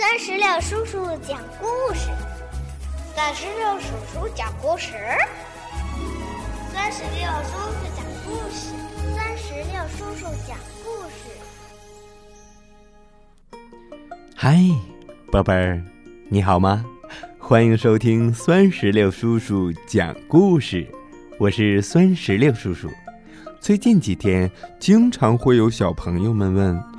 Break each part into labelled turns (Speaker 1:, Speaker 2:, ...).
Speaker 1: 三十六叔叔讲故事，
Speaker 2: 三十六叔叔讲故事，
Speaker 1: 三十六叔叔讲故事，三十六叔叔讲故
Speaker 3: 事。嗨，宝贝儿，你好吗？欢迎收听酸石榴叔叔讲故事，我是酸石榴叔叔。最近几天，经常会有小朋友们问。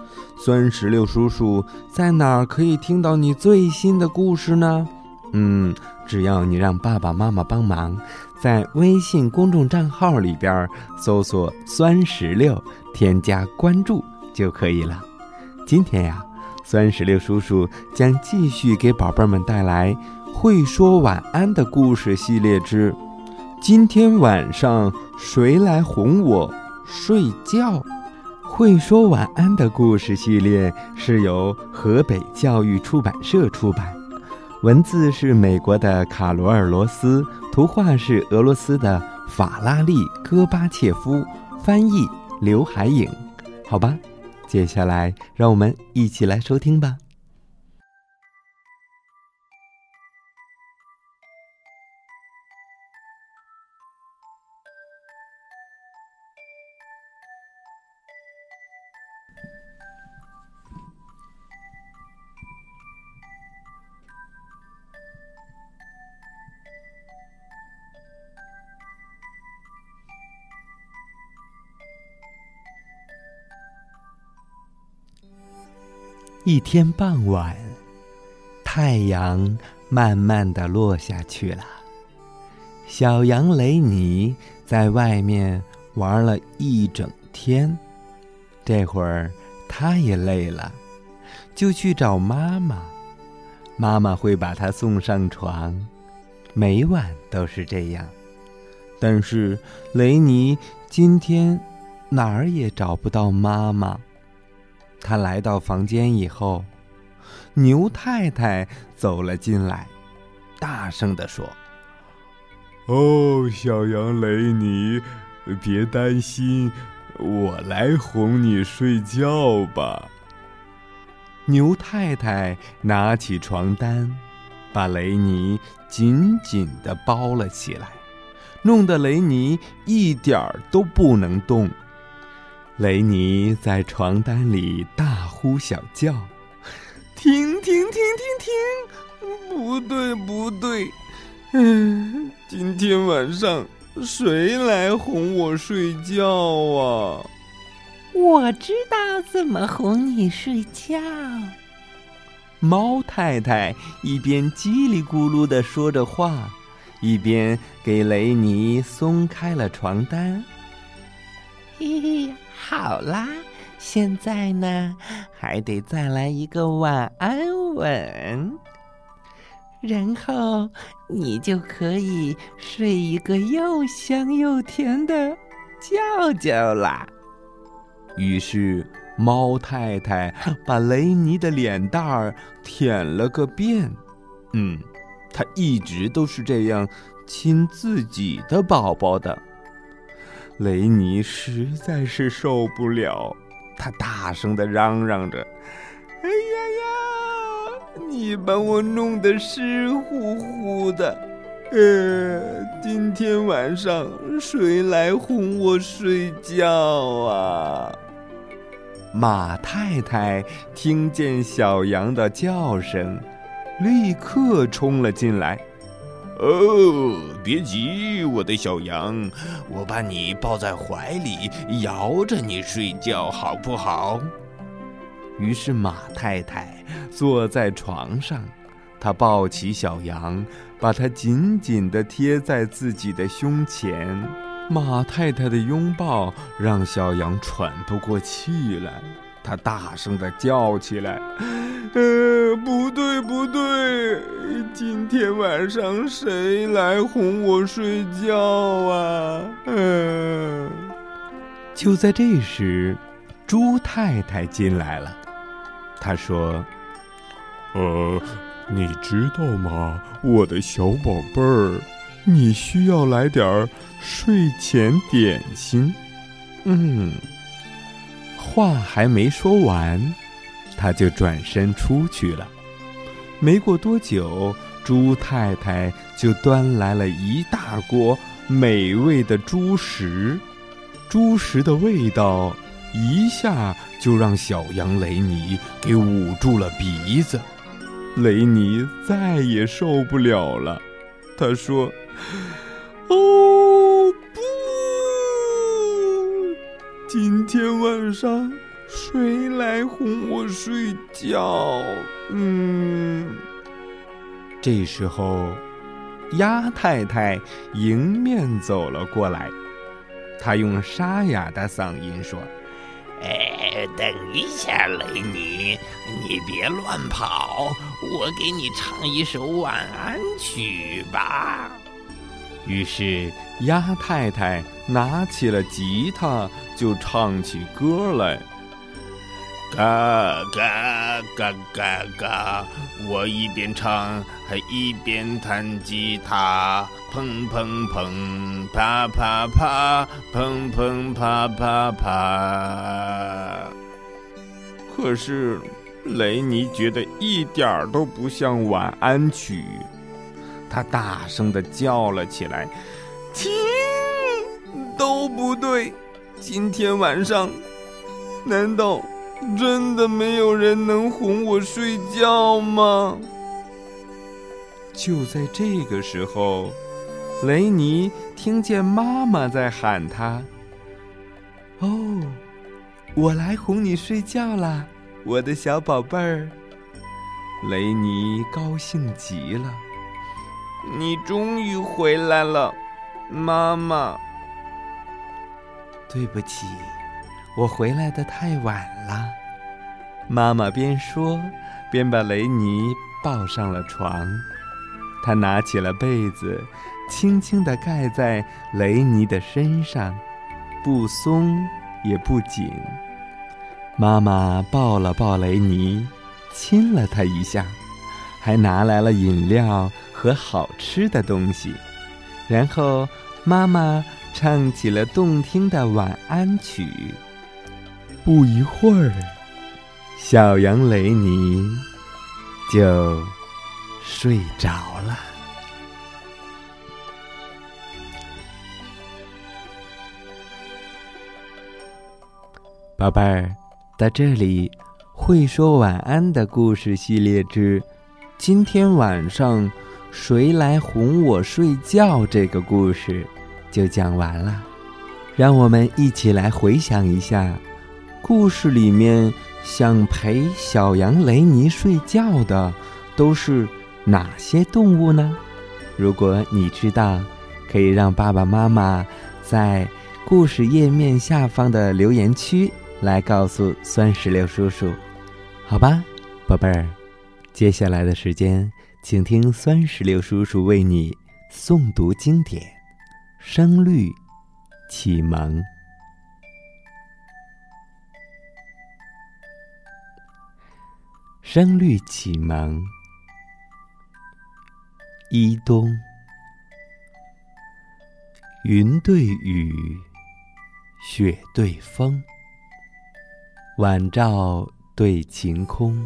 Speaker 3: 酸石榴叔叔在哪儿可以听到你最新的故事呢？嗯，只要你让爸爸妈妈帮忙，在微信公众账号里边搜索“酸石榴”，添加关注就可以了。今天呀，酸石榴叔叔将继续给宝贝们带来《会说晚安的故事》系列之“今天晚上谁来哄我睡觉”。会说晚安的故事系列是由河北教育出版社出版，文字是美国的卡罗尔·罗斯，图画是俄罗斯的法拉利·戈巴切夫，翻译刘海影。好吧，接下来让我们一起来收听吧。一天傍晚，太阳慢慢的落下去了。小羊雷尼在外面玩了一整天，这会儿他也累了，就去找妈妈。妈妈会把他送上床，每晚都是这样。但是雷尼今天哪儿也找不到妈妈。他来到房间以后，牛太太走了进来，大声地说：“
Speaker 4: 哦，小羊雷尼，别担心，我来哄你睡觉吧。”
Speaker 3: 牛太太拿起床单，把雷尼紧紧的包了起来，弄得雷尼一点儿都不能动。雷尼在床单里大呼小叫：“停停停停停！不对不对，嗯，今天晚上谁来哄我睡觉啊？”
Speaker 5: 我知道怎么哄你睡觉。
Speaker 3: 猫太太一边叽里咕噜的说着话，一边给雷尼松开了床单。
Speaker 5: 嘿嘿。好啦，现在呢，还得再来一个晚安吻，然后你就可以睡一个又香又甜的觉觉啦。
Speaker 3: 于是，猫太太把雷尼的脸蛋儿舔了个遍。嗯，她一直都是这样亲自己的宝宝的。雷尼实在是受不了，他大声的嚷嚷着：“哎呀呀，你把我弄得湿乎乎的！呃，今天晚上谁来哄我睡觉啊？”马太太听见小羊的叫声，立刻冲了进来。
Speaker 6: 哦，别急，我的小羊，我把你抱在怀里，摇着你睡觉，好不好？
Speaker 3: 于是马太太坐在床上，她抱起小羊，把它紧紧地贴在自己的胸前。马太太的拥抱让小羊喘不过气来，它大声地叫起来。呃，不对，不对，今天晚上谁来哄我睡觉啊？嗯。就在这时，猪太太进来了。他说：“
Speaker 4: 呃，你知道吗，我的小宝贝儿，你需要来点儿睡前点心。”
Speaker 3: 嗯，话还没说完。他就转身出去了。没过多久，猪太太就端来了一大锅美味的猪食。猪食的味道一下就让小羊雷尼给捂住了鼻子。雷尼再也受不了了，他说：“哦不！今天晚上谁来哄我睡觉？”嗯。这时候，鸭太太迎面走了过来，她用沙哑的嗓音说。
Speaker 6: 哎，等一下，雷尼，你别乱跑，我给你唱一首晚安曲吧。
Speaker 3: 于是鸭太太拿起了吉他，就唱起歌来。
Speaker 6: 嘎嘎嘎嘎嘎！我一边唱还一边弹吉他，砰砰砰，啪啪啪，砰砰啪啪啪。
Speaker 3: 可是雷尼觉得一点儿都不像晚安曲，他大声的叫了起来：“停！都不对！今天晚上，难道？”真的没有人能哄我睡觉吗？就在这个时候，雷尼听见妈妈在喊他：“哦，我来哄你睡觉啦，我的小宝贝儿。”雷尼高兴极了：“你终于回来了，妈妈。”对不起。我回来的太晚了，妈妈边说边把雷尼抱上了床。她拿起了被子，轻轻地盖在雷尼的身上，不松也不紧。妈妈抱了抱雷尼，亲了他一下，还拿来了饮料和好吃的东西。然后妈妈唱起了动听的晚安曲。不一会儿，小羊雷尼就睡着了。宝贝儿，在这里，会说晚安的故事系列之今天晚上谁来哄我睡觉这个故事就讲完了。让我们一起来回想一下。故事里面想陪小羊雷尼睡觉的都是哪些动物呢？如果你知道，可以让爸爸妈妈在故事页面下方的留言区来告诉酸石榴叔叔，好吧，宝贝儿。接下来的时间，请听酸石榴叔叔为你诵读经典《声律启蒙》。声律启蒙，一冬，云对雨，雪对风，晚照对晴空，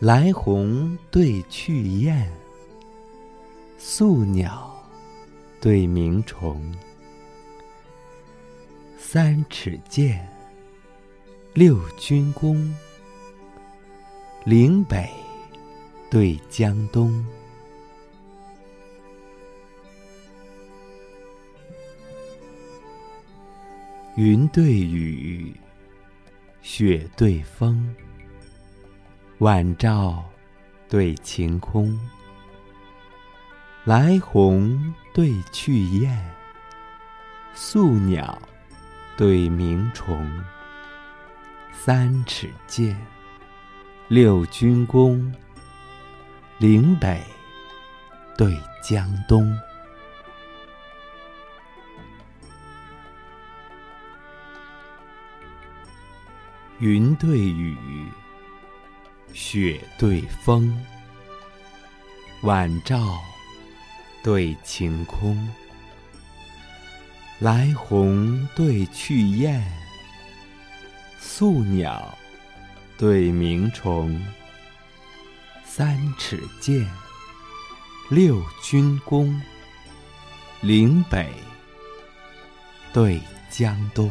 Speaker 3: 来鸿对去雁，宿鸟对鸣虫，三尺剑，六钧弓。岭北对江东，云对雨，雪对风，晚照对晴空，来鸿对去雁，宿鸟对鸣虫，三尺剑。六钧弓，岭北对江东，云对雨，雪对风，晚照对晴空，来鸿对去雁，宿鸟。对鸣虫，三尺剑，六钧弓。岭北对江东。